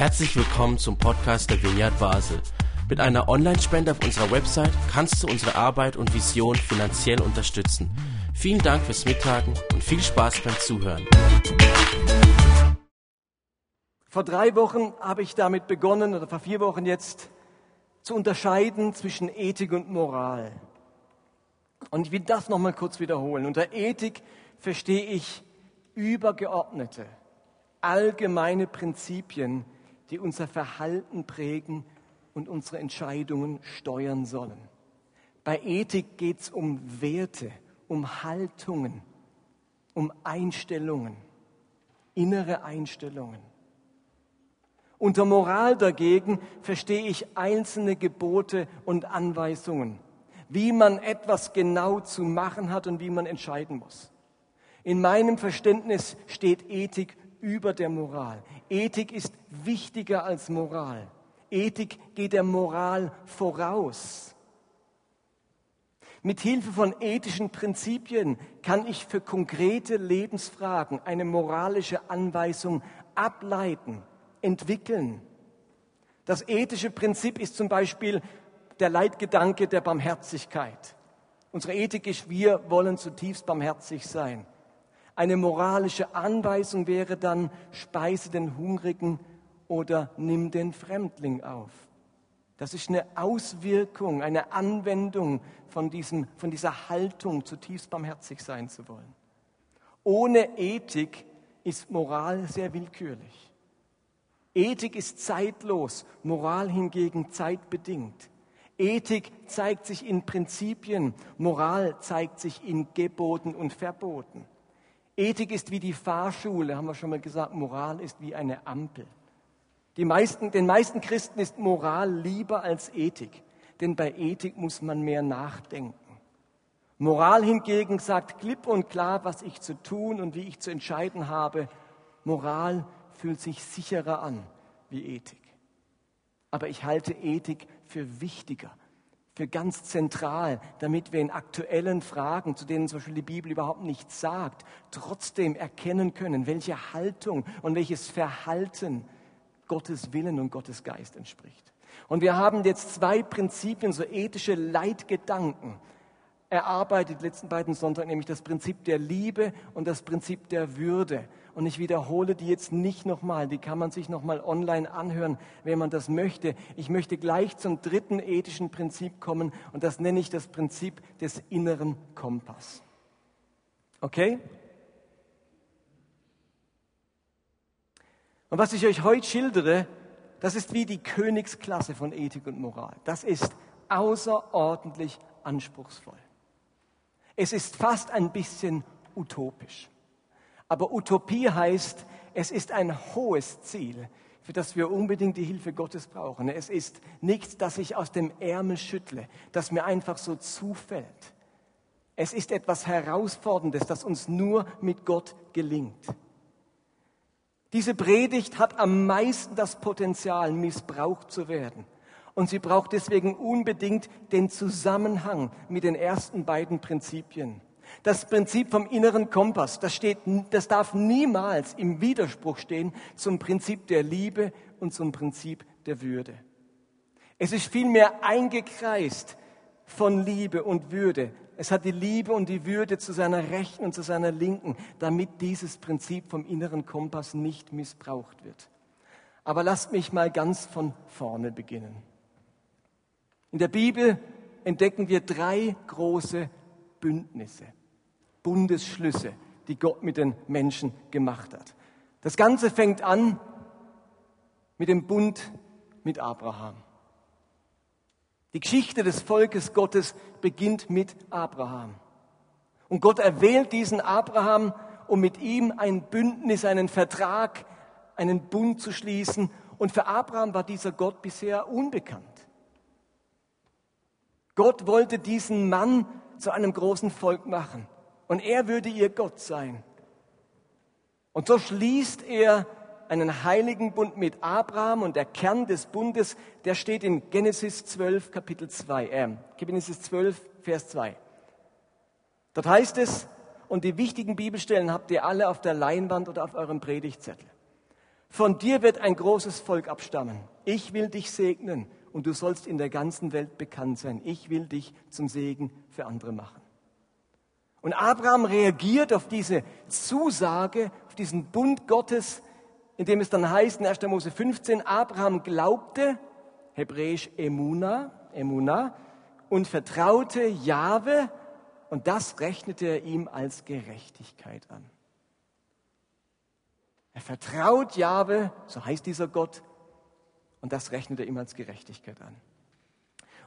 Herzlich willkommen zum Podcast der Vineyard Basel. Mit einer Online-Spende auf unserer Website kannst du unsere Arbeit und Vision finanziell unterstützen. Vielen Dank fürs Mittagen und viel Spaß beim Zuhören. Vor drei Wochen habe ich damit begonnen, oder vor vier Wochen jetzt, zu unterscheiden zwischen Ethik und Moral. Und ich will das nochmal kurz wiederholen. Unter Ethik verstehe ich übergeordnete, allgemeine Prinzipien, die unser Verhalten prägen und unsere Entscheidungen steuern sollen. Bei Ethik geht es um Werte, um Haltungen, um Einstellungen, innere Einstellungen. Unter Moral dagegen verstehe ich einzelne Gebote und Anweisungen, wie man etwas genau zu machen hat und wie man entscheiden muss. In meinem Verständnis steht Ethik über der Moral. Ethik ist wichtiger als Moral. Ethik geht der Moral voraus. Mit Hilfe von ethischen Prinzipien kann ich für konkrete Lebensfragen eine moralische Anweisung ableiten, entwickeln. Das ethische Prinzip ist zum Beispiel der Leitgedanke der Barmherzigkeit. Unsere Ethik ist, wir wollen zutiefst barmherzig sein. Eine moralische Anweisung wäre dann, speise den Hungrigen oder nimm den Fremdling auf. Das ist eine Auswirkung, eine Anwendung von, diesem, von dieser Haltung, zutiefst barmherzig sein zu wollen. Ohne Ethik ist Moral sehr willkürlich. Ethik ist zeitlos, Moral hingegen zeitbedingt. Ethik zeigt sich in Prinzipien, Moral zeigt sich in Geboten und Verboten. Ethik ist wie die Fahrschule, haben wir schon mal gesagt, Moral ist wie eine Ampel. Die meisten, den meisten Christen ist Moral lieber als Ethik, denn bei Ethik muss man mehr nachdenken. Moral hingegen sagt klipp und klar, was ich zu tun und wie ich zu entscheiden habe. Moral fühlt sich sicherer an wie Ethik. Aber ich halte Ethik für wichtiger, für ganz zentral, damit wir in aktuellen Fragen, zu denen zum Beispiel die Bibel überhaupt nichts sagt, trotzdem erkennen können, welche Haltung und welches Verhalten Gottes Willen und Gottes Geist entspricht. Und wir haben jetzt zwei Prinzipien, so ethische Leitgedanken erarbeitet, letzten beiden Sonntage, nämlich das Prinzip der Liebe und das Prinzip der Würde. Und ich wiederhole die jetzt nicht nochmal, die kann man sich nochmal online anhören, wenn man das möchte. Ich möchte gleich zum dritten ethischen Prinzip kommen und das nenne ich das Prinzip des inneren Kompass. Okay? Und was ich euch heute schildere, das ist wie die Königsklasse von Ethik und Moral. Das ist außerordentlich anspruchsvoll. Es ist fast ein bisschen utopisch. Aber Utopie heißt, es ist ein hohes Ziel, für das wir unbedingt die Hilfe Gottes brauchen. Es ist nichts, das ich aus dem Ärmel schüttle, das mir einfach so zufällt. Es ist etwas Herausforderndes, das uns nur mit Gott gelingt. Diese Predigt hat am meisten das Potenzial, missbraucht zu werden. Und sie braucht deswegen unbedingt den Zusammenhang mit den ersten beiden Prinzipien. Das Prinzip vom inneren Kompass, das, steht, das darf niemals im Widerspruch stehen zum Prinzip der Liebe und zum Prinzip der Würde. Es ist vielmehr eingekreist von Liebe und Würde. Es hat die Liebe und die Würde zu seiner Rechten und zu seiner Linken, damit dieses Prinzip vom inneren Kompass nicht missbraucht wird. Aber lasst mich mal ganz von vorne beginnen. In der Bibel entdecken wir drei große Bündnisse. Bundesschlüsse, die Gott mit den Menschen gemacht hat. Das Ganze fängt an mit dem Bund mit Abraham. Die Geschichte des Volkes Gottes beginnt mit Abraham. Und Gott erwählt diesen Abraham, um mit ihm ein Bündnis, einen Vertrag, einen Bund zu schließen. Und für Abraham war dieser Gott bisher unbekannt. Gott wollte diesen Mann zu einem großen Volk machen und er würde ihr Gott sein. Und so schließt er einen heiligen Bund mit Abraham und der Kern des Bundes, der steht in Genesis 12, Kapitel 2, äh, Genesis 12, Vers 2. Dort heißt es, und die wichtigen Bibelstellen habt ihr alle auf der Leinwand oder auf eurem Predigtzettel. Von dir wird ein großes Volk abstammen. Ich will dich segnen und du sollst in der ganzen Welt bekannt sein. Ich will dich zum Segen für andere machen. Und Abraham reagiert auf diese Zusage, auf diesen Bund Gottes, in dem es dann heißt in 1. Mose 15, Abraham glaubte, hebräisch Emuna, Emuna, und vertraute Jahwe, und das rechnete er ihm als Gerechtigkeit an. Er vertraut Jahwe, so heißt dieser Gott, und das rechnet er ihm als Gerechtigkeit an.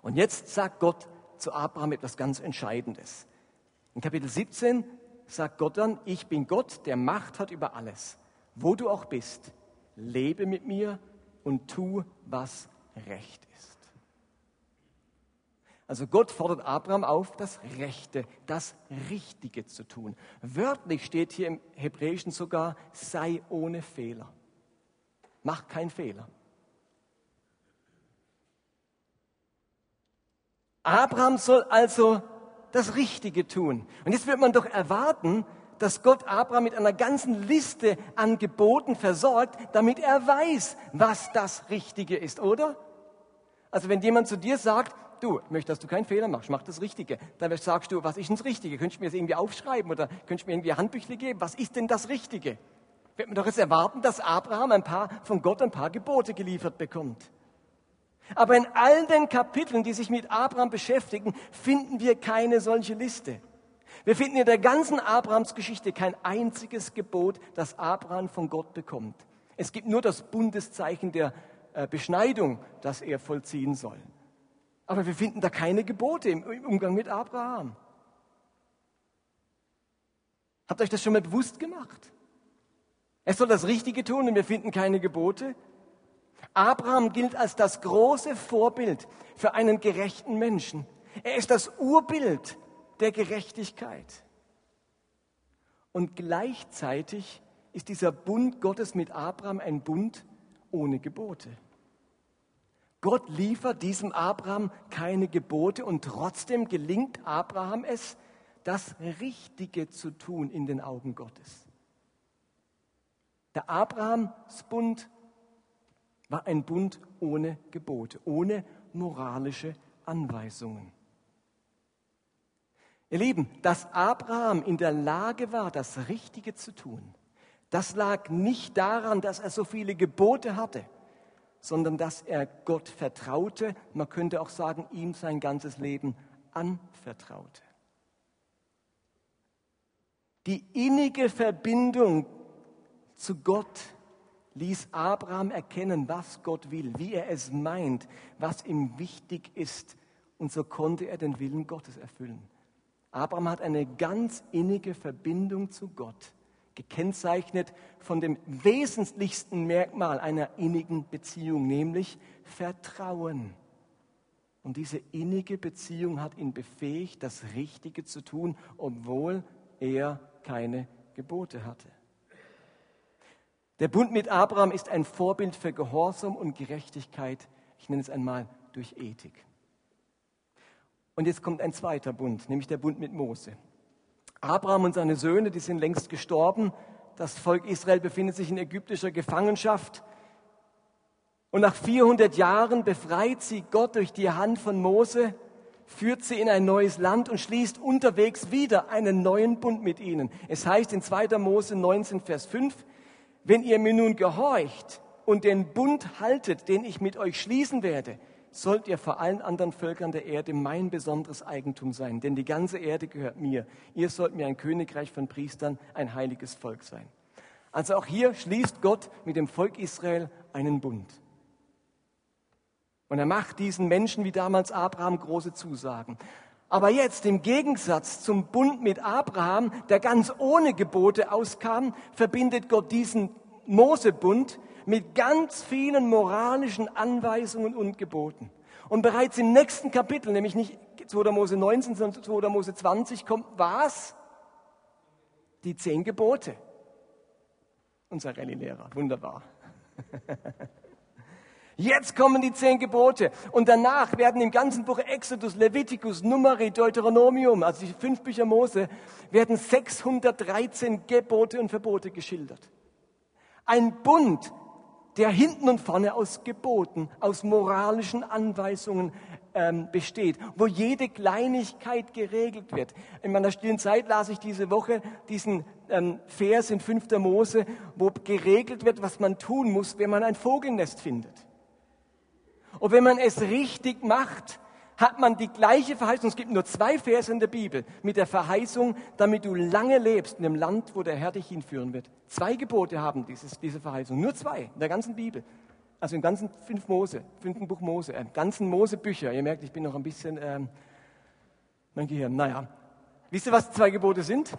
Und jetzt sagt Gott zu Abraham etwas ganz Entscheidendes. In Kapitel 17 sagt Gott dann, ich bin Gott, der Macht hat über alles. Wo du auch bist, lebe mit mir und tu, was recht ist. Also Gott fordert Abraham auf, das Rechte, das Richtige zu tun. Wörtlich steht hier im Hebräischen sogar, sei ohne Fehler. Mach keinen Fehler. Abraham soll also das Richtige tun. Und jetzt wird man doch erwarten, dass Gott Abraham mit einer ganzen Liste an Geboten versorgt, damit er weiß, was das Richtige ist, oder? Also wenn jemand zu dir sagt, du, ich möchte, dass du keinen Fehler machst, mach das Richtige, dann sagst du, was ist denn das Richtige? Könntest du mir das irgendwie aufschreiben oder könntest du mir irgendwie Handbüchle geben? Was ist denn das Richtige? Wird man doch jetzt erwarten, dass Abraham ein paar, von Gott ein paar Gebote geliefert bekommt. Aber in all den Kapiteln, die sich mit Abraham beschäftigen, finden wir keine solche Liste. Wir finden in der ganzen Abrahams-Geschichte kein einziges Gebot, das Abraham von Gott bekommt. Es gibt nur das Bundeszeichen der äh, Beschneidung, das er vollziehen soll. Aber wir finden da keine Gebote im Umgang mit Abraham. Habt ihr euch das schon mal bewusst gemacht? Er soll das Richtige tun und wir finden keine Gebote. Abraham gilt als das große Vorbild für einen gerechten Menschen. Er ist das Urbild der Gerechtigkeit. Und gleichzeitig ist dieser Bund Gottes mit Abraham ein Bund ohne Gebote. Gott liefert diesem Abraham keine Gebote und trotzdem gelingt Abraham es, das Richtige zu tun in den Augen Gottes. Der Abrahamsbund war ein Bund ohne Gebote, ohne moralische Anweisungen. Ihr Lieben, dass Abraham in der Lage war, das Richtige zu tun, das lag nicht daran, dass er so viele Gebote hatte, sondern dass er Gott vertraute, man könnte auch sagen, ihm sein ganzes Leben anvertraute. Die innige Verbindung zu Gott ließ Abraham erkennen, was Gott will, wie er es meint, was ihm wichtig ist. Und so konnte er den Willen Gottes erfüllen. Abraham hat eine ganz innige Verbindung zu Gott, gekennzeichnet von dem wesentlichsten Merkmal einer innigen Beziehung, nämlich Vertrauen. Und diese innige Beziehung hat ihn befähigt, das Richtige zu tun, obwohl er keine Gebote hatte. Der Bund mit Abraham ist ein Vorbild für Gehorsam und Gerechtigkeit, ich nenne es einmal durch Ethik. Und jetzt kommt ein zweiter Bund, nämlich der Bund mit Mose. Abraham und seine Söhne, die sind längst gestorben. Das Volk Israel befindet sich in ägyptischer Gefangenschaft. Und nach 400 Jahren befreit sie Gott durch die Hand von Mose, führt sie in ein neues Land und schließt unterwegs wieder einen neuen Bund mit ihnen. Es heißt in 2. Mose 19, Vers 5, wenn ihr mir nun gehorcht und den Bund haltet, den ich mit euch schließen werde, sollt ihr vor allen anderen Völkern der Erde mein besonderes Eigentum sein, denn die ganze Erde gehört mir. Ihr sollt mir ein Königreich von Priestern, ein heiliges Volk sein. Also auch hier schließt Gott mit dem Volk Israel einen Bund. Und er macht diesen Menschen wie damals Abraham große Zusagen. Aber jetzt im Gegensatz zum Bund mit Abraham, der ganz ohne Gebote auskam, verbindet Gott diesen Mosebund mit ganz vielen moralischen Anweisungen und Geboten. Und bereits im nächsten Kapitel, nämlich nicht 2. Mose 19, sondern 2. Mose 20, kommt was? Die zehn Gebote. Unser Rallye-Lehrer, wunderbar. Jetzt kommen die zehn Gebote und danach werden im ganzen Buch Exodus, Leviticus, Numeri, Deuteronomium, also die fünf Bücher Mose, werden 613 Gebote und Verbote geschildert. Ein Bund, der hinten und vorne aus Geboten, aus moralischen Anweisungen ähm, besteht, wo jede Kleinigkeit geregelt wird. In meiner stillen Zeit las ich diese Woche diesen ähm, Vers in 5. Mose, wo geregelt wird, was man tun muss, wenn man ein Vogelnest findet. Und wenn man es richtig macht, hat man die gleiche Verheißung. Es gibt nur zwei Verse in der Bibel mit der Verheißung, damit du lange lebst in dem Land, wo der Herr dich hinführen wird. Zwei Gebote haben dieses, diese Verheißung. Nur zwei in der ganzen Bibel. Also im ganzen fünf Mose, fünften Buch Mose, im ganzen Mosebücher. Ihr merkt, ich bin noch ein bisschen, ähm, mein Gehirn, naja. Wisst ihr, was zwei Gebote sind?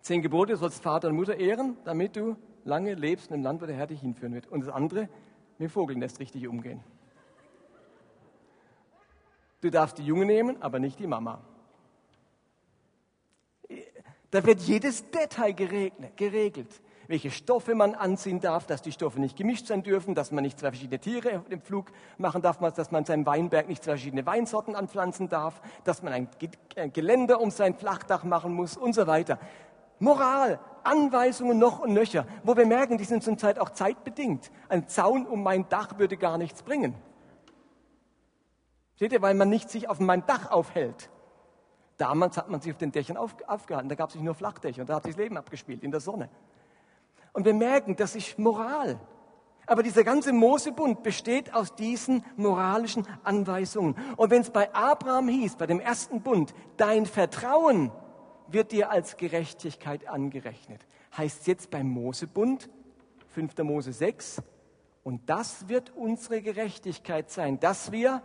Zehn Gebote, du sollst Vater und Mutter ehren, damit du lange lebst in einem Land, wo der Herr dich hinführen wird. Und das andere, mit dem Vogelnest richtig umgehen. Du darfst die Junge nehmen, aber nicht die Mama. Da wird jedes Detail geregelt. Welche Stoffe man anziehen darf, dass die Stoffe nicht gemischt sein dürfen, dass man nicht zwei verschiedene Tiere im Flug machen darf, dass man seinem Weinberg nicht zwei verschiedene Weinsorten anpflanzen darf, dass man ein Geländer um sein Flachdach machen muss und so weiter. Moral, Anweisungen noch und nöcher, wo wir merken, die sind zum Teil auch zeitbedingt. Ein Zaun um mein Dach würde gar nichts bringen. Seht ihr, weil man nicht sich auf meinem Dach aufhält. Damals hat man sich auf den Dächern auf, aufgehalten, da gab es sich nur Flachdächer und da hat sich das Leben abgespielt in der Sonne. Und wir merken, das ist Moral. Aber dieser ganze Mosebund besteht aus diesen moralischen Anweisungen. Und wenn es bei Abraham hieß, bei dem ersten Bund, dein Vertrauen wird dir als Gerechtigkeit angerechnet, heißt jetzt beim Mosebund, 5. Mose 6, und das wird unsere Gerechtigkeit sein, dass wir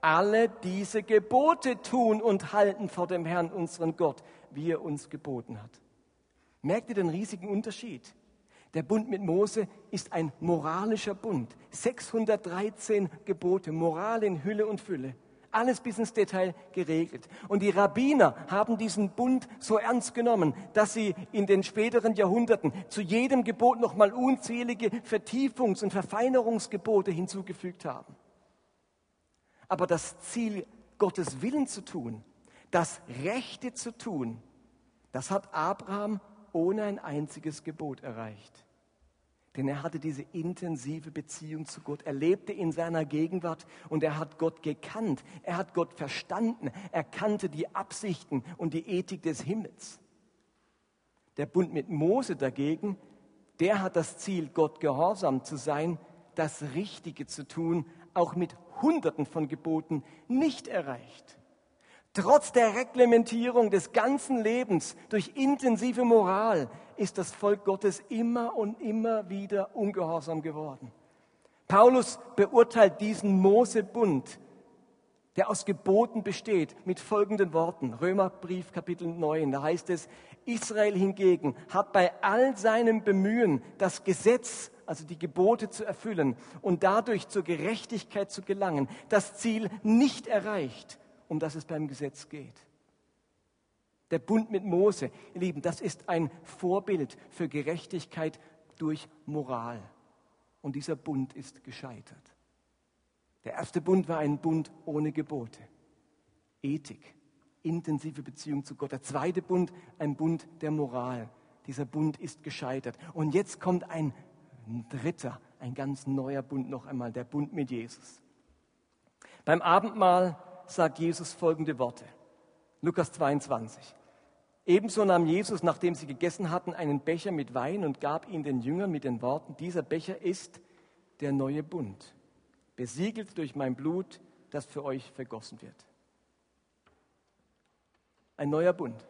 alle diese Gebote tun und halten vor dem Herrn, unseren Gott, wie er uns geboten hat. Merkt ihr den riesigen Unterschied? Der Bund mit Mose ist ein moralischer Bund. 613 Gebote, Moral in Hülle und Fülle. Alles bis ins Detail geregelt. Und die Rabbiner haben diesen Bund so ernst genommen, dass sie in den späteren Jahrhunderten zu jedem Gebot nochmal unzählige Vertiefungs- und Verfeinerungsgebote hinzugefügt haben. Aber das Ziel, Gottes Willen zu tun, das Rechte zu tun, das hat Abraham ohne ein einziges Gebot erreicht. Denn er hatte diese intensive Beziehung zu Gott. Er lebte in seiner Gegenwart und er hat Gott gekannt. Er hat Gott verstanden. Er kannte die Absichten und die Ethik des Himmels. Der Bund mit Mose dagegen, der hat das Ziel, Gott gehorsam zu sein, das Richtige zu tun, auch mit Hunderten von Geboten nicht erreicht. Trotz der Reglementierung des ganzen Lebens durch intensive Moral ist das Volk Gottes immer und immer wieder ungehorsam geworden. Paulus beurteilt diesen Mosebund, der aus Geboten besteht, mit folgenden Worten. Römerbrief Kapitel 9, da heißt es, Israel hingegen hat bei all seinem Bemühen, das Gesetz also die Gebote zu erfüllen und dadurch zur Gerechtigkeit zu gelangen, das Ziel nicht erreicht, um das es beim Gesetz geht. Der Bund mit Mose, ihr Lieben, das ist ein Vorbild für Gerechtigkeit durch Moral. Und dieser Bund ist gescheitert. Der erste Bund war ein Bund ohne Gebote. Ethik, intensive Beziehung zu Gott. Der zweite Bund, ein Bund der Moral. Dieser Bund ist gescheitert. Und jetzt kommt ein ein dritter, ein ganz neuer Bund noch einmal, der Bund mit Jesus. Beim Abendmahl sagt Jesus folgende Worte. Lukas 22. Ebenso nahm Jesus, nachdem sie gegessen hatten, einen Becher mit Wein und gab ihn den Jüngern mit den Worten, dieser Becher ist der neue Bund, besiegelt durch mein Blut, das für euch vergossen wird. Ein neuer Bund.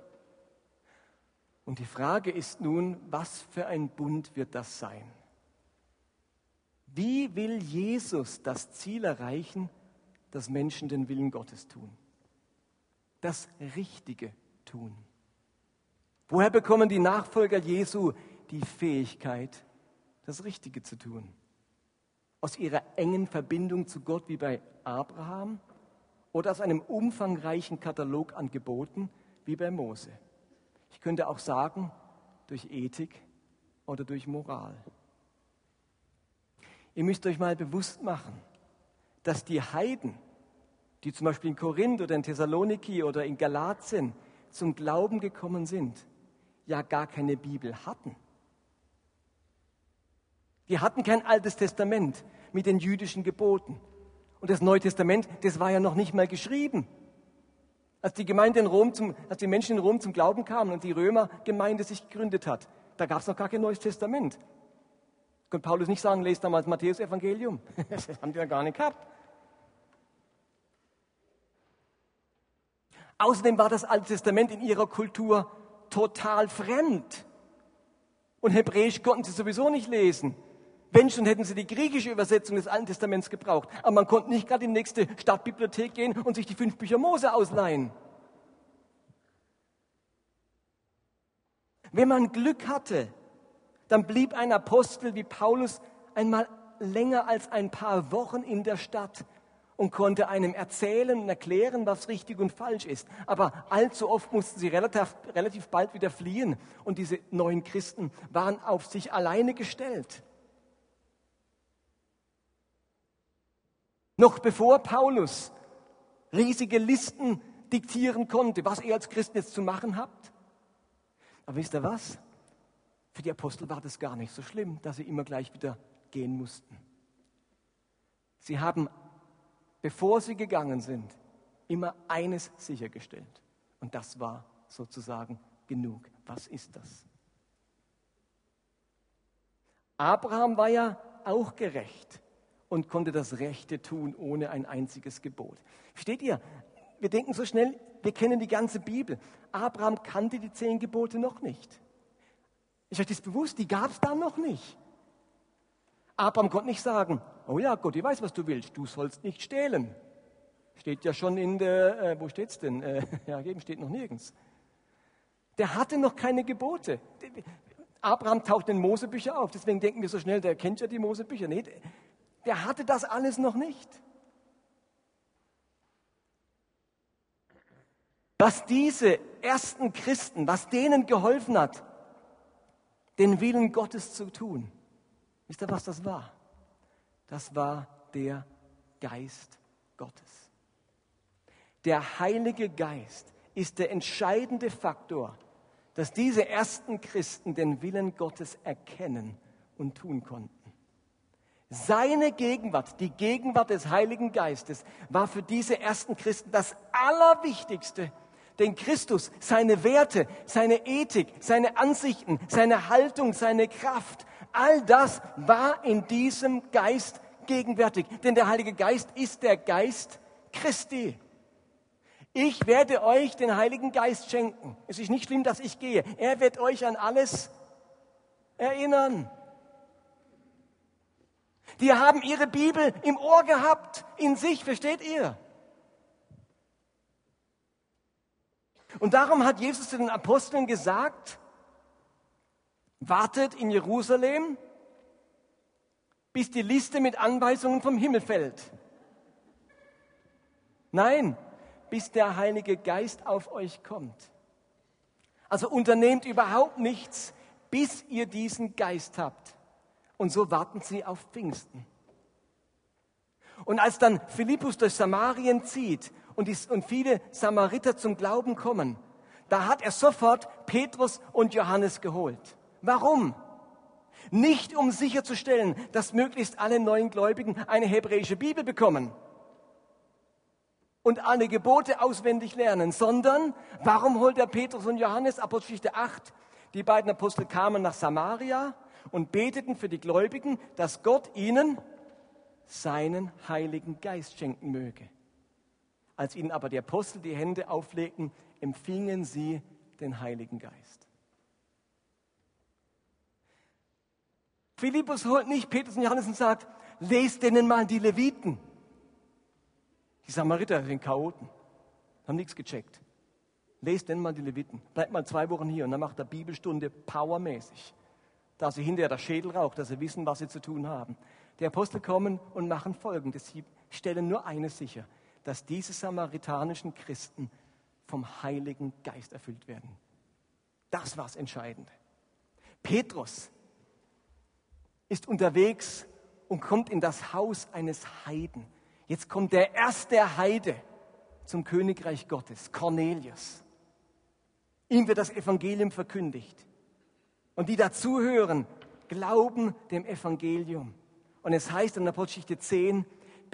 Und die Frage ist nun, was für ein Bund wird das sein? Wie will Jesus das Ziel erreichen, dass Menschen den Willen Gottes tun? Das Richtige tun. Woher bekommen die Nachfolger Jesu die Fähigkeit, das Richtige zu tun? Aus ihrer engen Verbindung zu Gott wie bei Abraham oder aus einem umfangreichen Katalog an Geboten wie bei Mose? Ich könnte auch sagen, durch Ethik oder durch Moral. Ihr müsst euch mal bewusst machen, dass die Heiden, die zum Beispiel in Korinth oder in Thessaloniki oder in Galatien zum Glauben gekommen sind, ja gar keine Bibel hatten. Die hatten kein altes Testament mit den jüdischen Geboten. Und das Neue Testament, das war ja noch nicht mal geschrieben. Als die Gemeinde in Rom zum, als die Menschen in Rom zum Glauben kamen und die Römergemeinde sich gegründet hat, da gab es noch gar kein Neues Testament. Konnte Paulus nicht sagen, lest damals Matthäus Evangelium. Das haben die ja gar nicht gehabt. Außerdem war das Alte Testament in ihrer Kultur total fremd. Und Hebräisch konnten sie sowieso nicht lesen. Wenn schon, hätten sie die griechische Übersetzung des Alten Testaments gebraucht. Aber man konnte nicht gerade in die nächste Stadtbibliothek gehen und sich die fünf Bücher Mose ausleihen. Wenn man Glück hatte, dann blieb ein Apostel wie Paulus einmal länger als ein paar Wochen in der Stadt und konnte einem erzählen und erklären, was richtig und falsch ist. Aber allzu oft mussten sie relativ, relativ bald wieder fliehen und diese neuen Christen waren auf sich alleine gestellt. Noch bevor Paulus riesige Listen diktieren konnte, was ihr als Christen jetzt zu machen habt. Aber wisst ihr was? Für die Apostel war das gar nicht so schlimm, dass sie immer gleich wieder gehen mussten. Sie haben, bevor sie gegangen sind, immer eines sichergestellt. Und das war sozusagen genug. Was ist das? Abraham war ja auch gerecht und konnte das Rechte tun ohne ein einziges Gebot. Versteht ihr? Wir denken so schnell, wir kennen die ganze Bibel. Abraham kannte die zehn Gebote noch nicht. Ist euch das bewusst? Die gab es da noch nicht. Abraham konnte nicht sagen, oh ja, Gott, ich weiß, was du willst. Du sollst nicht stehlen. Steht ja schon in der, äh, wo steht's denn? Äh, ja, eben steht noch nirgends. Der hatte noch keine Gebote. Abraham taucht in Mosebücher auf, deswegen denken wir so schnell, der kennt ja die Mosebücher. Nee, der hatte das alles noch nicht. Was diese ersten Christen, was denen geholfen hat, den Willen Gottes zu tun, wisst ihr, was das war? Das war der Geist Gottes. Der Heilige Geist ist der entscheidende Faktor, dass diese ersten Christen den Willen Gottes erkennen und tun konnten. Seine Gegenwart, die Gegenwart des Heiligen Geistes, war für diese ersten Christen das Allerwichtigste. Denn Christus, seine Werte, seine Ethik, seine Ansichten, seine Haltung, seine Kraft, all das war in diesem Geist gegenwärtig. Denn der Heilige Geist ist der Geist Christi. Ich werde euch den Heiligen Geist schenken. Es ist nicht schlimm, dass ich gehe. Er wird euch an alles erinnern. Die haben ihre Bibel im Ohr gehabt, in sich, versteht ihr? Und darum hat Jesus zu den Aposteln gesagt, wartet in Jerusalem, bis die Liste mit Anweisungen vom Himmel fällt. Nein, bis der Heilige Geist auf euch kommt. Also unternehmt überhaupt nichts, bis ihr diesen Geist habt. Und so warten sie auf Pfingsten. Und als dann Philippus durch Samarien zieht und, die, und viele Samariter zum Glauben kommen, da hat er sofort Petrus und Johannes geholt. Warum? Nicht um sicherzustellen, dass möglichst alle neuen Gläubigen eine hebräische Bibel bekommen und alle Gebote auswendig lernen, sondern warum holt er Petrus und Johannes? Apostelgeschichte 8. Die beiden Apostel kamen nach Samaria und beteten für die Gläubigen, dass Gott ihnen seinen Heiligen Geist schenken möge. Als ihnen aber die Apostel die Hände auflegten, empfingen sie den Heiligen Geist. Philippus holt nicht Petrus und Johannes und sagt, lest denen mal die Leviten. Die Samariter sind Chaoten, haben nichts gecheckt. Lest denen mal die Leviten. Bleibt mal zwei Wochen hier und dann macht er Bibelstunde powermäßig da sie hinterher der Schädel raucht, dass sie wissen, was sie zu tun haben. Die Apostel kommen und machen Folgendes. Sie stellen nur eines sicher, dass diese samaritanischen Christen vom Heiligen Geist erfüllt werden. Das war das Entscheidende. Petrus ist unterwegs und kommt in das Haus eines Heiden. Jetzt kommt der erste Heide zum Königreich Gottes, Cornelius. Ihm wird das Evangelium verkündigt. Und die dazuhören, glauben dem Evangelium. Und es heißt in der Apostelgeschichte 10,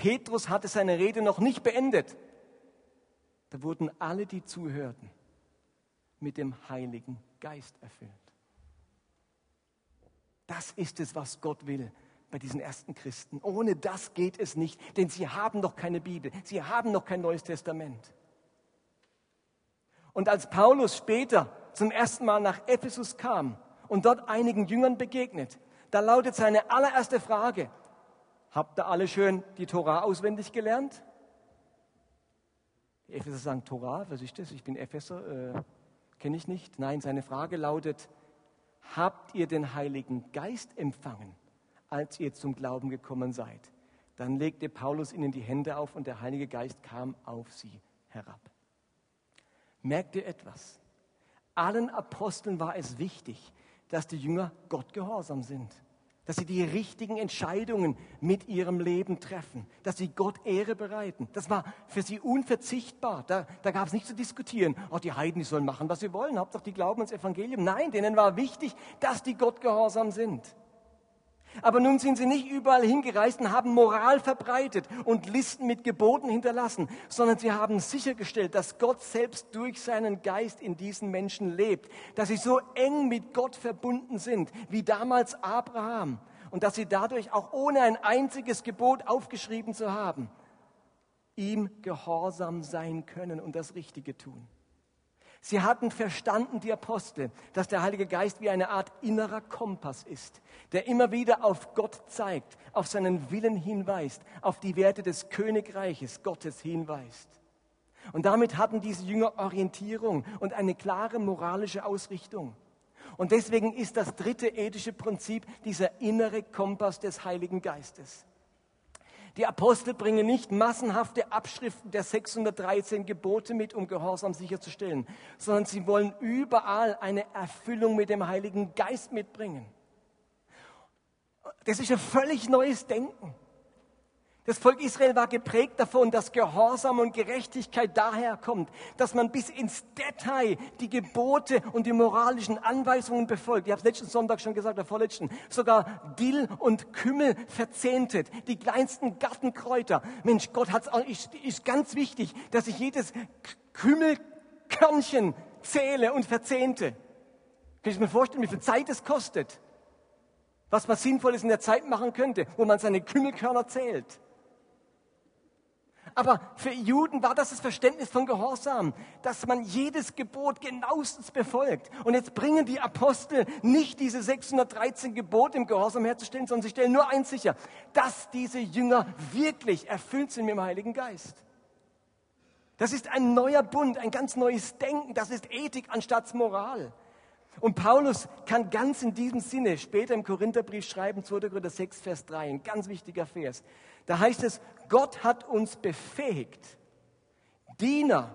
Petrus hatte seine Rede noch nicht beendet. Da wurden alle, die zuhörten, mit dem Heiligen Geist erfüllt. Das ist es, was Gott will bei diesen ersten Christen. Ohne das geht es nicht, denn sie haben noch keine Bibel, sie haben noch kein Neues Testament. Und als Paulus später zum ersten Mal nach Ephesus kam und dort einigen Jüngern begegnet, da lautet seine allererste Frage, habt ihr alle schön die Tora auswendig gelernt? Die Epheser sagen, Tora, was ist das? Ich bin Epheser, äh, kenne ich nicht. Nein, seine Frage lautet, habt ihr den Heiligen Geist empfangen, als ihr zum Glauben gekommen seid? Dann legte Paulus ihnen die Hände auf und der Heilige Geist kam auf sie herab. Merkt ihr etwas? Allen Aposteln war es wichtig, dass die Jünger Gott gehorsam sind, dass sie die richtigen Entscheidungen mit ihrem Leben treffen, dass sie Gott Ehre bereiten. Das war für sie unverzichtbar. Da, da gab es nicht zu diskutieren, oh, die Heiden, die sollen machen, was sie wollen, Hauptsache die glauben ans Evangelium. Nein, denen war wichtig, dass die Gott gehorsam sind. Aber nun sind sie nicht überall hingereist und haben Moral verbreitet und Listen mit Geboten hinterlassen, sondern sie haben sichergestellt, dass Gott selbst durch seinen Geist in diesen Menschen lebt, dass sie so eng mit Gott verbunden sind wie damals Abraham und dass sie dadurch auch ohne ein einziges Gebot aufgeschrieben zu haben, ihm gehorsam sein können und das Richtige tun. Sie hatten verstanden, die Apostel, dass der Heilige Geist wie eine Art innerer Kompass ist, der immer wieder auf Gott zeigt, auf seinen Willen hinweist, auf die Werte des Königreiches Gottes hinweist. Und damit hatten diese Jünger Orientierung und eine klare moralische Ausrichtung. Und deswegen ist das dritte ethische Prinzip dieser innere Kompass des Heiligen Geistes. Die Apostel bringen nicht massenhafte Abschriften der 613 Gebote mit, um Gehorsam sicherzustellen, sondern sie wollen überall eine Erfüllung mit dem Heiligen Geist mitbringen. Das ist ein völlig neues Denken. Das Volk Israel war geprägt davon, dass Gehorsam und Gerechtigkeit daherkommt, dass man bis ins Detail die Gebote und die moralischen Anweisungen befolgt. Ich habe es letzten Sonntag schon gesagt, der vorletzten. Sogar Dill und Kümmel verzehntet, die kleinsten Gartenkräuter. Mensch, Gott hat es ist, ist ganz wichtig, dass ich jedes Kümmelkörnchen zähle und verzehnte. Kann ich mir vorstellen, wie viel Zeit es kostet? Was man Sinnvolles in der Zeit machen könnte, wo man seine Kümmelkörner zählt. Aber für Juden war das das Verständnis von Gehorsam, dass man jedes Gebot genauestens befolgt. Und jetzt bringen die Apostel nicht diese 613 Gebote im Gehorsam herzustellen, sondern sie stellen nur eins sicher, dass diese Jünger wirklich erfüllt sind mit dem Heiligen Geist. Das ist ein neuer Bund, ein ganz neues Denken, das ist Ethik anstatt Moral. Und Paulus kann ganz in diesem Sinne später im Korintherbrief schreiben, 2. Korinther 6, Vers 3, ein ganz wichtiger Vers. Da heißt es, Gott hat uns befähigt, Diener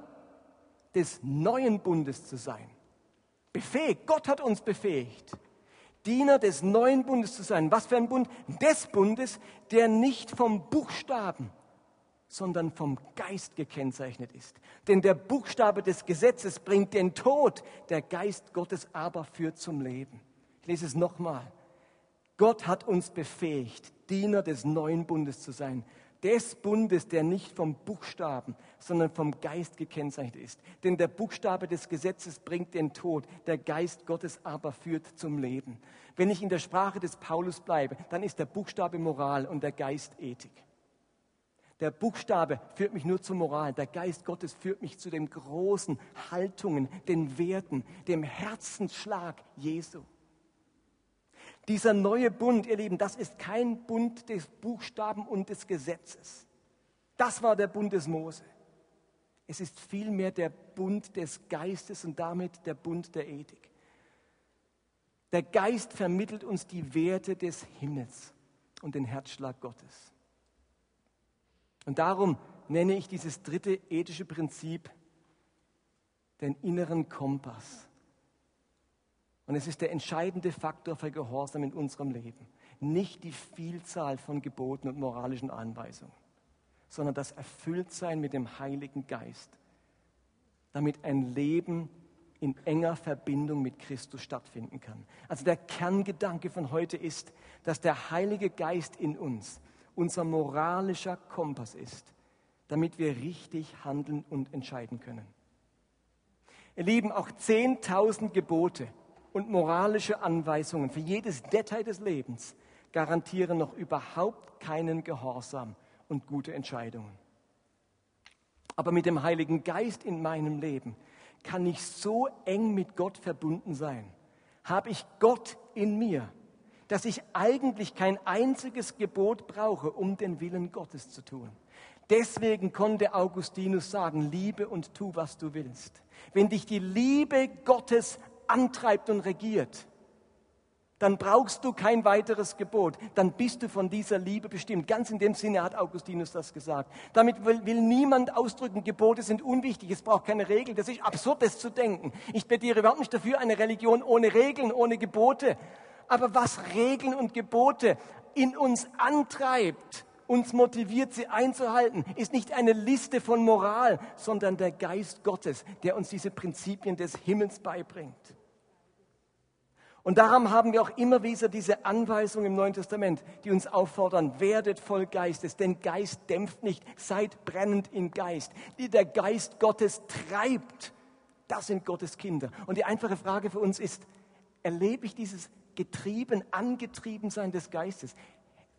des neuen Bundes zu sein. Befähigt, Gott hat uns befähigt, Diener des neuen Bundes zu sein. Was für ein Bund? Des Bundes, der nicht vom Buchstaben, sondern vom Geist gekennzeichnet ist. Denn der Buchstabe des Gesetzes bringt den Tod, der Geist Gottes aber führt zum Leben. Ich lese es nochmal. Gott hat uns befähigt, Diener des neuen Bundes zu sein. Des Bundes, der nicht vom Buchstaben, sondern vom Geist gekennzeichnet ist. Denn der Buchstabe des Gesetzes bringt den Tod, der Geist Gottes aber führt zum Leben. Wenn ich in der Sprache des Paulus bleibe, dann ist der Buchstabe Moral und der Geist Ethik. Der Buchstabe führt mich nur zur Moral. Der Geist Gottes führt mich zu den großen Haltungen, den Werten, dem Herzensschlag Jesu. Dieser neue Bund, ihr Lieben, das ist kein Bund des Buchstaben und des Gesetzes. Das war der Bund des Mose. Es ist vielmehr der Bund des Geistes und damit der Bund der Ethik. Der Geist vermittelt uns die Werte des Himmels und den Herzschlag Gottes. Und darum nenne ich dieses dritte ethische Prinzip den inneren Kompass. Und es ist der entscheidende Faktor für Gehorsam in unserem Leben. Nicht die Vielzahl von Geboten und moralischen Anweisungen, sondern das Erfülltsein mit dem Heiligen Geist, damit ein Leben in enger Verbindung mit Christus stattfinden kann. Also der Kerngedanke von heute ist, dass der Heilige Geist in uns unser moralischer Kompass ist, damit wir richtig handeln und entscheiden können. Ihr Lieben, auch 10.000 Gebote und moralische Anweisungen für jedes Detail des Lebens garantieren noch überhaupt keinen Gehorsam und gute Entscheidungen. Aber mit dem Heiligen Geist in meinem Leben kann ich so eng mit Gott verbunden sein. Habe ich Gott in mir, dass ich eigentlich kein einziges Gebot brauche, um den Willen Gottes zu tun. Deswegen konnte Augustinus sagen, liebe und tu, was du willst. Wenn dich die Liebe Gottes antreibt und regiert, dann brauchst du kein weiteres Gebot. Dann bist du von dieser Liebe bestimmt. Ganz in dem Sinne hat Augustinus das gesagt. Damit will, will, niemand ausdrücken, Gebote sind unwichtig, es braucht keine Regeln. Das ist absurd, das zu denken. Ich plädiere überhaupt nicht dafür, eine Religion ohne Regeln, ohne Gebote. Aber was Regeln und Gebote in uns antreibt, uns motiviert, sie einzuhalten, ist nicht eine Liste von Moral, sondern der Geist Gottes, der uns diese Prinzipien des Himmels beibringt. Und darum haben wir auch immer wieder diese Anweisung im Neuen Testament, die uns auffordern, werdet voll Geistes, denn Geist dämpft nicht, seid brennend im Geist. Die der Geist Gottes treibt, das sind Gottes Kinder. Und die einfache Frage für uns ist, erlebe ich dieses getrieben, angetrieben sein des Geistes?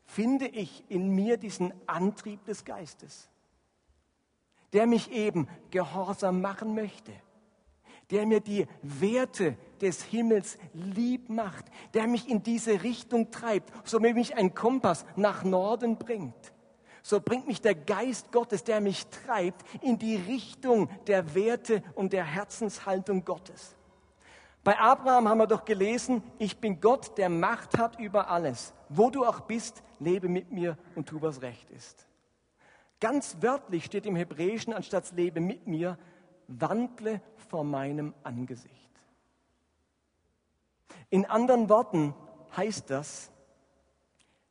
Finde ich in mir diesen Antrieb des Geistes, der mich eben gehorsam machen möchte? der mir die Werte des Himmels lieb macht, der mich in diese Richtung treibt, so wie mich ein Kompass nach Norden bringt. So bringt mich der Geist Gottes, der mich treibt, in die Richtung der Werte und der Herzenshaltung Gottes. Bei Abraham haben wir doch gelesen, ich bin Gott, der Macht hat über alles. Wo du auch bist, lebe mit mir und tu, was recht ist. Ganz wörtlich steht im Hebräischen, anstatt lebe mit mir, wandle vor meinem Angesicht. In anderen Worten heißt das,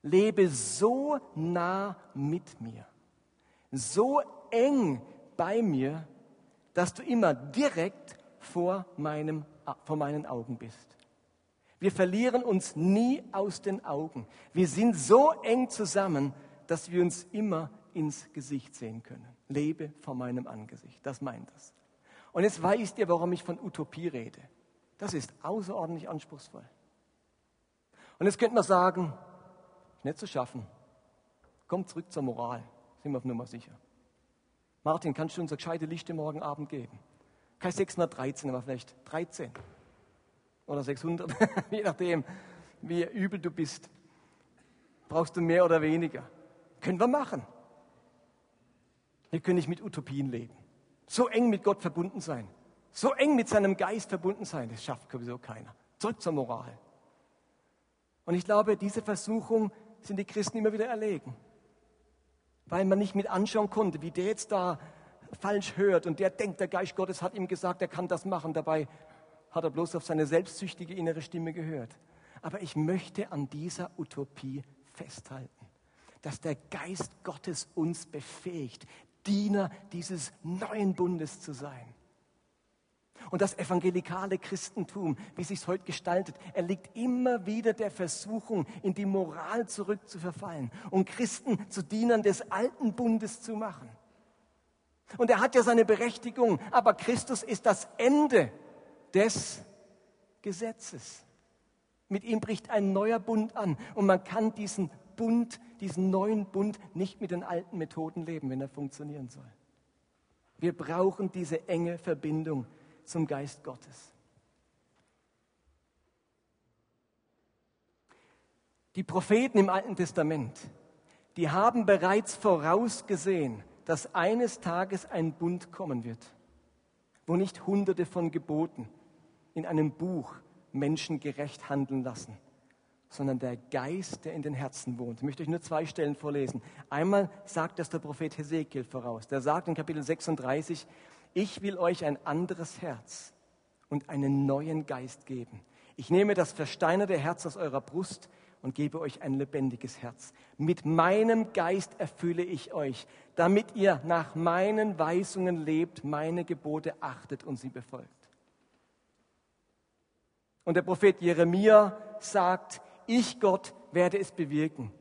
lebe so nah mit mir, so eng bei mir, dass du immer direkt vor, meinem, vor meinen Augen bist. Wir verlieren uns nie aus den Augen. Wir sind so eng zusammen, dass wir uns immer ins Gesicht sehen können. Lebe vor meinem Angesicht. Das meint das. Und jetzt weißt ihr, warum ich von Utopie rede. Das ist außerordentlich anspruchsvoll. Und jetzt könnte man sagen, nicht zu schaffen. Komm zurück zur Moral. Sind wir auf Nummer sicher. Martin, kannst du uns eine gescheite Lichte morgen Abend geben? Kein 613, aber vielleicht 13 oder 600, je nachdem, wie übel du bist. Brauchst du mehr oder weniger? Können wir machen. Wir können nicht mit Utopien leben. So eng mit Gott verbunden sein. So eng mit seinem Geist verbunden sein. Das schafft sowieso keiner. Zurück zur Moral. Und ich glaube, diese Versuchung sind die Christen immer wieder erlegen. Weil man nicht mit anschauen konnte, wie der jetzt da falsch hört und der denkt, der Geist Gottes hat ihm gesagt, er kann das machen. Dabei hat er bloß auf seine selbstsüchtige innere Stimme gehört. Aber ich möchte an dieser Utopie festhalten, dass der Geist Gottes uns befähigt, Diener dieses neuen Bundes zu sein. Und das evangelikale Christentum, wie sich es heute gestaltet, erliegt immer wieder der Versuchung, in die Moral zurückzuverfallen und Christen zu Dienern des alten Bundes zu machen. Und er hat ja seine Berechtigung, aber Christus ist das Ende des Gesetzes. Mit ihm bricht ein neuer Bund an und man kann diesen Bund, diesen neuen Bund nicht mit den alten Methoden leben, wenn er funktionieren soll. Wir brauchen diese enge Verbindung zum Geist Gottes. Die Propheten im Alten Testament, die haben bereits vorausgesehen, dass eines Tages ein Bund kommen wird, wo nicht hunderte von Geboten in einem Buch Menschen gerecht handeln lassen, sondern der Geist, der in den Herzen wohnt. Ich möchte euch nur zwei Stellen vorlesen. Einmal sagt das der Prophet Hesekiel voraus. Der sagt in Kapitel 36, ich will euch ein anderes Herz und einen neuen Geist geben. Ich nehme das versteinerte Herz aus eurer Brust und gebe euch ein lebendiges Herz. Mit meinem Geist erfülle ich euch, damit ihr nach meinen Weisungen lebt, meine Gebote achtet und sie befolgt. Und der Prophet Jeremia sagt, ich Gott werde es bewirken,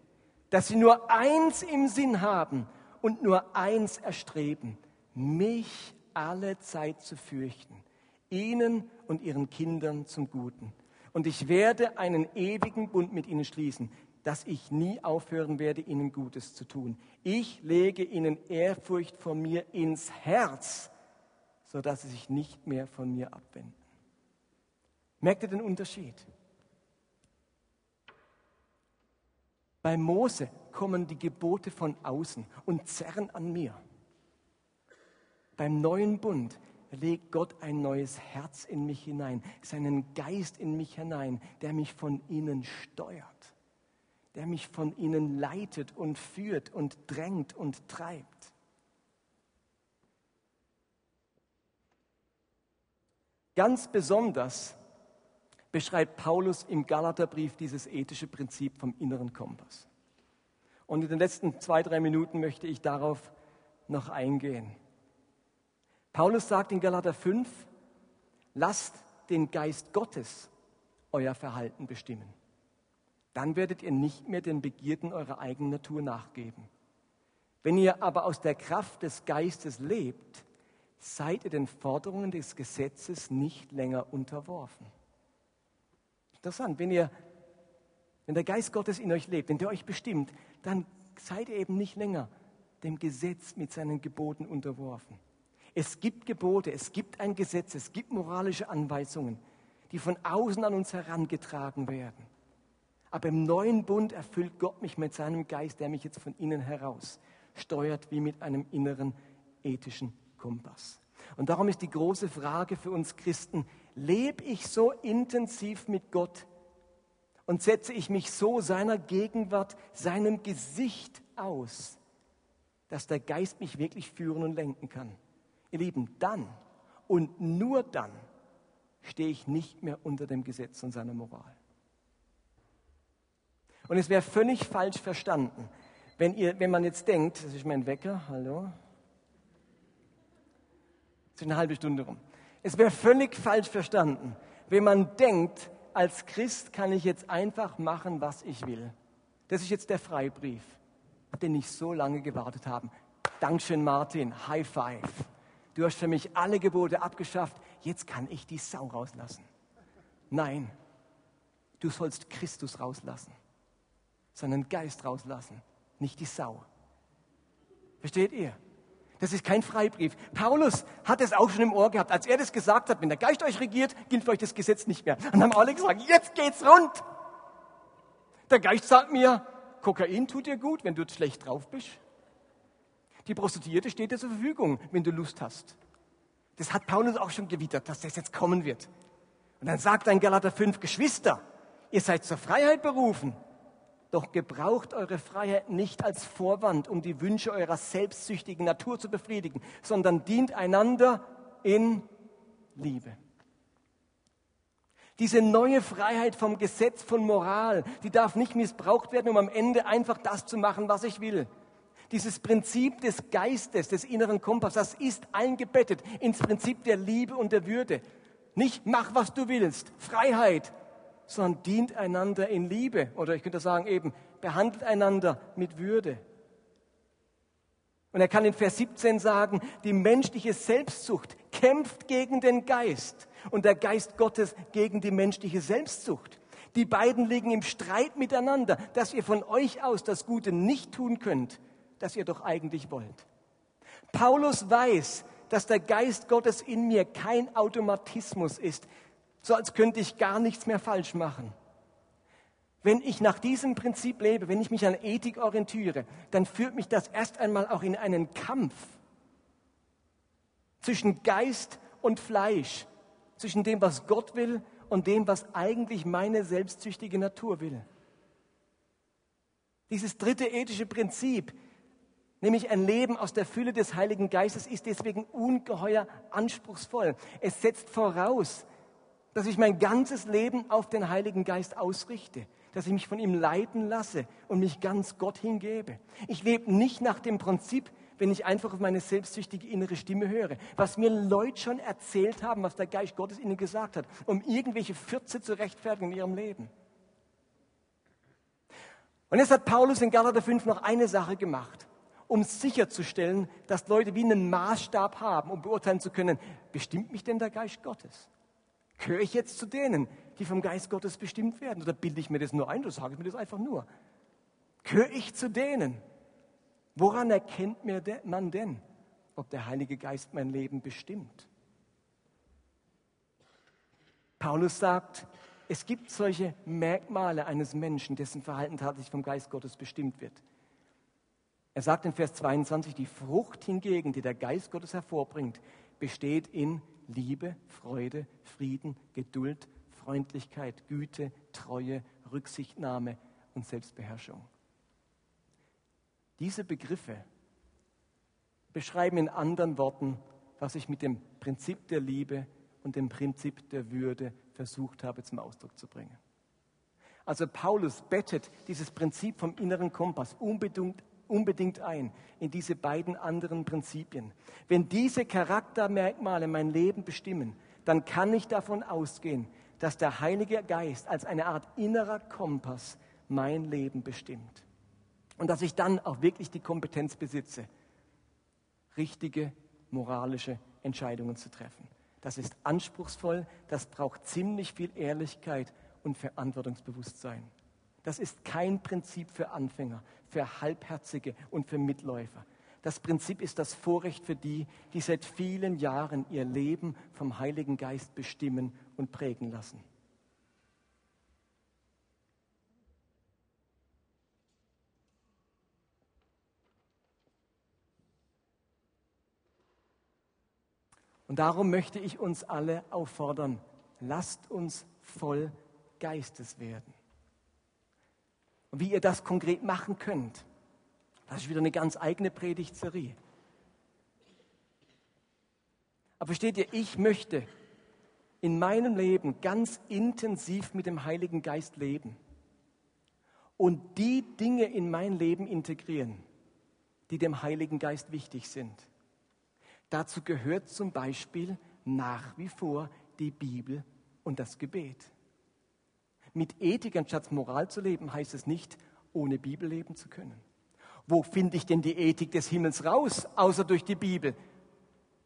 dass sie nur eins im Sinn haben und nur eins erstreben, mich alle Zeit zu fürchten, ihnen und ihren Kindern zum Guten. Und ich werde einen ewigen Bund mit ihnen schließen, dass ich nie aufhören werde, ihnen Gutes zu tun. Ich lege ihnen Ehrfurcht vor mir ins Herz, sodass sie sich nicht mehr von mir abwenden. Merkt ihr den Unterschied? Bei Mose kommen die Gebote von außen und zerren an mir. Beim neuen Bund legt Gott ein neues Herz in mich hinein, seinen Geist in mich hinein, der mich von innen steuert, der mich von innen leitet und führt und drängt und treibt. Ganz besonders beschreibt Paulus im Galaterbrief dieses ethische Prinzip vom inneren Kompass. Und in den letzten zwei, drei Minuten möchte ich darauf noch eingehen. Paulus sagt in Galater 5, lasst den Geist Gottes euer Verhalten bestimmen. Dann werdet ihr nicht mehr den Begierden eurer eigenen Natur nachgeben. Wenn ihr aber aus der Kraft des Geistes lebt, seid ihr den Forderungen des Gesetzes nicht länger unterworfen. Interessant, wenn ihr, wenn der Geist Gottes in euch lebt, wenn der euch bestimmt, dann seid ihr eben nicht länger dem Gesetz mit seinen Geboten unterworfen. Es gibt Gebote, es gibt ein Gesetz, es gibt moralische Anweisungen, die von außen an uns herangetragen werden. Aber im neuen Bund erfüllt Gott mich mit seinem Geist, der mich jetzt von innen heraus steuert, wie mit einem inneren ethischen Kompass. Und darum ist die große Frage für uns Christen, lebe ich so intensiv mit Gott und setze ich mich so seiner Gegenwart, seinem Gesicht aus, dass der Geist mich wirklich führen und lenken kann? Ihr Lieben, dann und nur dann stehe ich nicht mehr unter dem Gesetz und seiner Moral. Und es wäre völlig falsch verstanden, wenn, ihr, wenn man jetzt denkt, das ist mein Wecker, hallo, es ist eine halbe Stunde rum. Es wäre völlig falsch verstanden, wenn man denkt, als Christ kann ich jetzt einfach machen, was ich will. Das ist jetzt der Freibrief, auf den ich so lange gewartet habe. Dankeschön, Martin. High five. Du hast für mich alle Gebote abgeschafft. Jetzt kann ich die Sau rauslassen. Nein, du sollst Christus rauslassen, seinen Geist rauslassen, nicht die Sau. Versteht ihr? Das ist kein Freibrief. Paulus hat es auch schon im Ohr gehabt. Als er das gesagt hat, wenn der Geist euch regiert, gilt für euch das Gesetz nicht mehr. Und dann haben alle gesagt, jetzt geht's rund. Der Geist sagt mir, Kokain tut dir gut, wenn du schlecht drauf bist. Die Prostituierte steht dir zur Verfügung, wenn du Lust hast. Das hat Paulus auch schon gewittert, dass das jetzt kommen wird. Und dann sagt ein Galater 5, Geschwister, ihr seid zur Freiheit berufen. Doch gebraucht eure Freiheit nicht als Vorwand, um die Wünsche eurer selbstsüchtigen Natur zu befriedigen, sondern dient einander in Liebe. Diese neue Freiheit vom Gesetz von Moral, die darf nicht missbraucht werden, um am Ende einfach das zu machen, was ich will. Dieses Prinzip des Geistes, des inneren Kompass, das ist eingebettet ins Prinzip der Liebe und der Würde. Nicht mach, was du willst, Freiheit, sondern dient einander in Liebe. Oder ich könnte sagen eben, behandelt einander mit Würde. Und er kann in Vers 17 sagen, die menschliche Selbstsucht kämpft gegen den Geist und der Geist Gottes gegen die menschliche Selbstsucht. Die beiden liegen im Streit miteinander, dass ihr von euch aus das Gute nicht tun könnt, das ihr doch eigentlich wollt. Paulus weiß, dass der Geist Gottes in mir kein Automatismus ist, so als könnte ich gar nichts mehr falsch machen. Wenn ich nach diesem Prinzip lebe, wenn ich mich an Ethik orientiere, dann führt mich das erst einmal auch in einen Kampf zwischen Geist und Fleisch, zwischen dem, was Gott will und dem, was eigentlich meine selbstsüchtige Natur will. Dieses dritte ethische Prinzip, nämlich ein Leben aus der Fülle des Heiligen Geistes, ist deswegen ungeheuer anspruchsvoll. Es setzt voraus, dass ich mein ganzes Leben auf den Heiligen Geist ausrichte. dass ich mich von ihm leiten lasse und mich ganz Gott hingebe. Ich lebe nicht nach dem Prinzip, wenn ich einfach auf meine selbstsüchtige innere Stimme höre. Was mir Leute schon erzählt haben, was der Geist Gottes ihnen gesagt hat, um irgendwelche Fürze zu rechtfertigen in ihrem Leben. Und jetzt hat Paulus in Galater 5 noch eine Sache gemacht, um sicherzustellen, dass Leute wie einen Maßstab haben, um beurteilen zu können, bestimmt mich denn der Geist Gottes? Gehöre ich jetzt zu denen, die vom Geist Gottes bestimmt werden? Oder bilde ich mir das nur ein oder sage ich mir das einfach nur? Gehöre ich zu denen? Woran erkennt man denn, ob der Heilige Geist mein Leben bestimmt? Paulus sagt, es gibt solche Merkmale eines Menschen, dessen Verhalten tatsächlich vom Geist Gottes bestimmt wird. Er sagt in Vers 22, die Frucht hingegen, die der Geist Gottes hervorbringt, besteht in Liebe, Freude, Frieden, Geduld, Freundlichkeit, Güte, Treue, Rücksichtnahme und Selbstbeherrschung. Diese Begriffe beschreiben in anderen Worten, was ich mit dem Prinzip der Liebe und dem Prinzip der Würde versucht habe zum Ausdruck zu bringen. Also Paulus bettet dieses Prinzip vom inneren Kompass unbedingt, unbedingt ein in diese beiden anderen Prinzipien. Wenn diese Charaktermerkmale mein Leben bestimmen, dann kann ich davon ausgehen, dass der Heilige Geist als eine Art innerer Kompass mein Leben bestimmt. Und dass ich dann auch wirklich die Kompetenz besitze, richtige moralische Entscheidungen zu treffen. Das ist anspruchsvoll, das braucht ziemlich viel Ehrlichkeit und Verantwortungsbewusstsein. Das ist kein Prinzip für Anfänger, für Halbherzige und für Mitläufer. Das Prinzip ist das Vorrecht für die, die seit vielen Jahren ihr Leben vom Heiligen Geist bestimmen und prägen lassen. Und darum möchte ich uns alle auffordern, lasst uns voll Geistes werden. Und wie ihr das konkret machen könnt, das ist wieder eine ganz eigene Predigtserie. Aber versteht ihr, ich möchte in meinem Leben ganz intensiv mit dem Heiligen Geist leben und die Dinge in mein Leben integrieren, die dem Heiligen Geist wichtig sind. Dazu gehört zum Beispiel nach wie vor die Bibel und das Gebet. Mit Ethik anstatt Moral zu leben, heißt es nicht, ohne Bibel leben zu können. Wo finde ich denn die Ethik des Himmels raus, außer durch die Bibel?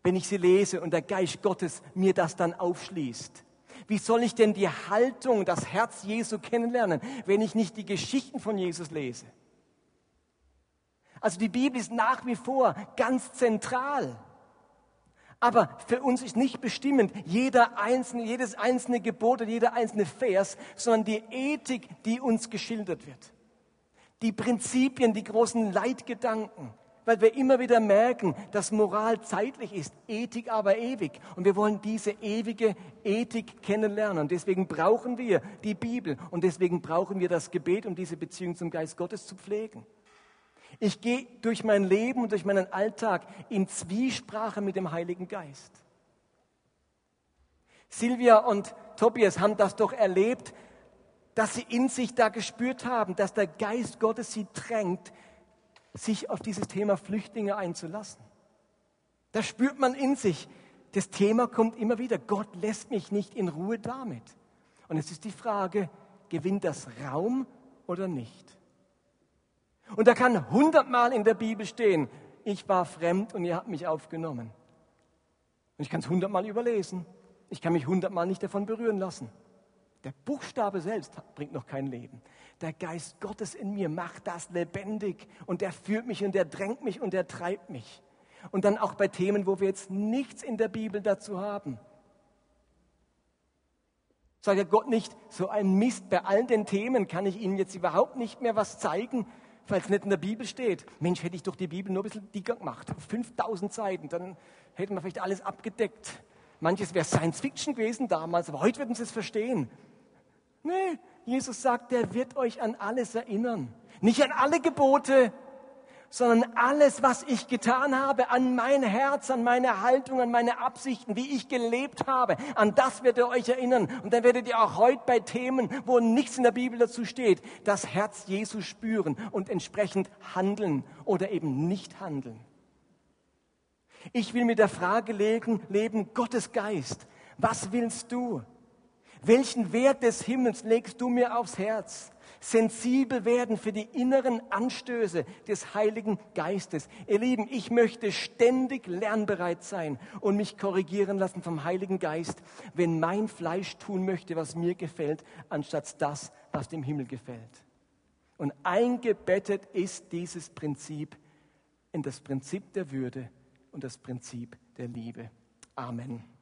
Wenn ich sie lese und der Geist Gottes mir das dann aufschließt. Wie soll ich denn die Haltung, das Herz Jesu kennenlernen, wenn ich nicht die Geschichten von Jesus lese? Also die Bibel ist nach wie vor ganz zentral. Aber für uns ist nicht bestimmend jeder einzelne, jedes einzelne Gebot oder jeder einzelne Vers, sondern die Ethik, die uns geschildert wird. Die Prinzipien, die großen Leitgedanken. Weil wir immer wieder merken, dass Moral zeitlich ist, Ethik aber ewig. Und wir wollen diese ewige Ethik kennenlernen. Und deswegen brauchen wir die Bibel. Und deswegen brauchen wir das Gebet, um diese Beziehung zum Geist Gottes zu pflegen. Ich gehe durch mein Leben und durch meinen Alltag in Zwiesprache mit dem Heiligen Geist. Silvia und Tobias haben das doch erlebt, dass sie in sich da gespürt haben, dass der Geist Gottes sie drängt, sich auf dieses Thema Flüchtlinge einzulassen. Da spürt man in sich, das Thema kommt immer wieder. Gott lässt mich nicht in Ruhe damit. Und es ist die Frage, gewinnt das Raum oder nicht? Und da kann hundertmal in der Bibel stehen, ich war fremd und ihr habt mich aufgenommen. Und ich kann es hundertmal überlesen. Ich kann mich hundertmal nicht davon berühren lassen. Der Buchstabe selbst bringt noch kein Leben. Der Geist Gottes in mir macht das lebendig und der führt mich und der drängt mich und der treibt mich. Und dann auch bei Themen, wo wir jetzt nichts in der Bibel dazu haben. Sagt ja Gott nicht, so ein Mist, bei all den Themen kann ich Ihnen jetzt überhaupt nicht mehr was zeigen, es nicht in der Bibel steht. Mensch, hätte ich doch die Bibel nur ein bisschen dicker gemacht. 5000 Seiten, dann hätten wir vielleicht alles abgedeckt. Manches wäre Science Fiction gewesen damals, aber heute würden sie es verstehen. Nee, Jesus sagt, er wird euch an alles erinnern. Nicht an alle Gebote, sondern alles, was ich getan habe, an mein Herz, an meine Haltung, an meine Absichten, wie ich gelebt habe, an das werdet ihr euch erinnern. Und dann werdet ihr auch heute bei Themen, wo nichts in der Bibel dazu steht, das Herz Jesu spüren und entsprechend handeln oder eben nicht handeln. Ich will mit der Frage leben, leben Gottes Geist. Was willst du? Welchen Wert des Himmels legst du mir aufs Herz? Sensibel werden für die inneren Anstöße des Heiligen Geistes. Ihr Lieben, ich möchte ständig lernbereit sein und mich korrigieren lassen vom Heiligen Geist, wenn mein Fleisch tun möchte, was mir gefällt, anstatt das, was dem Himmel gefällt. Und eingebettet ist dieses Prinzip in das Prinzip der Würde und das Prinzip der Liebe. Amen.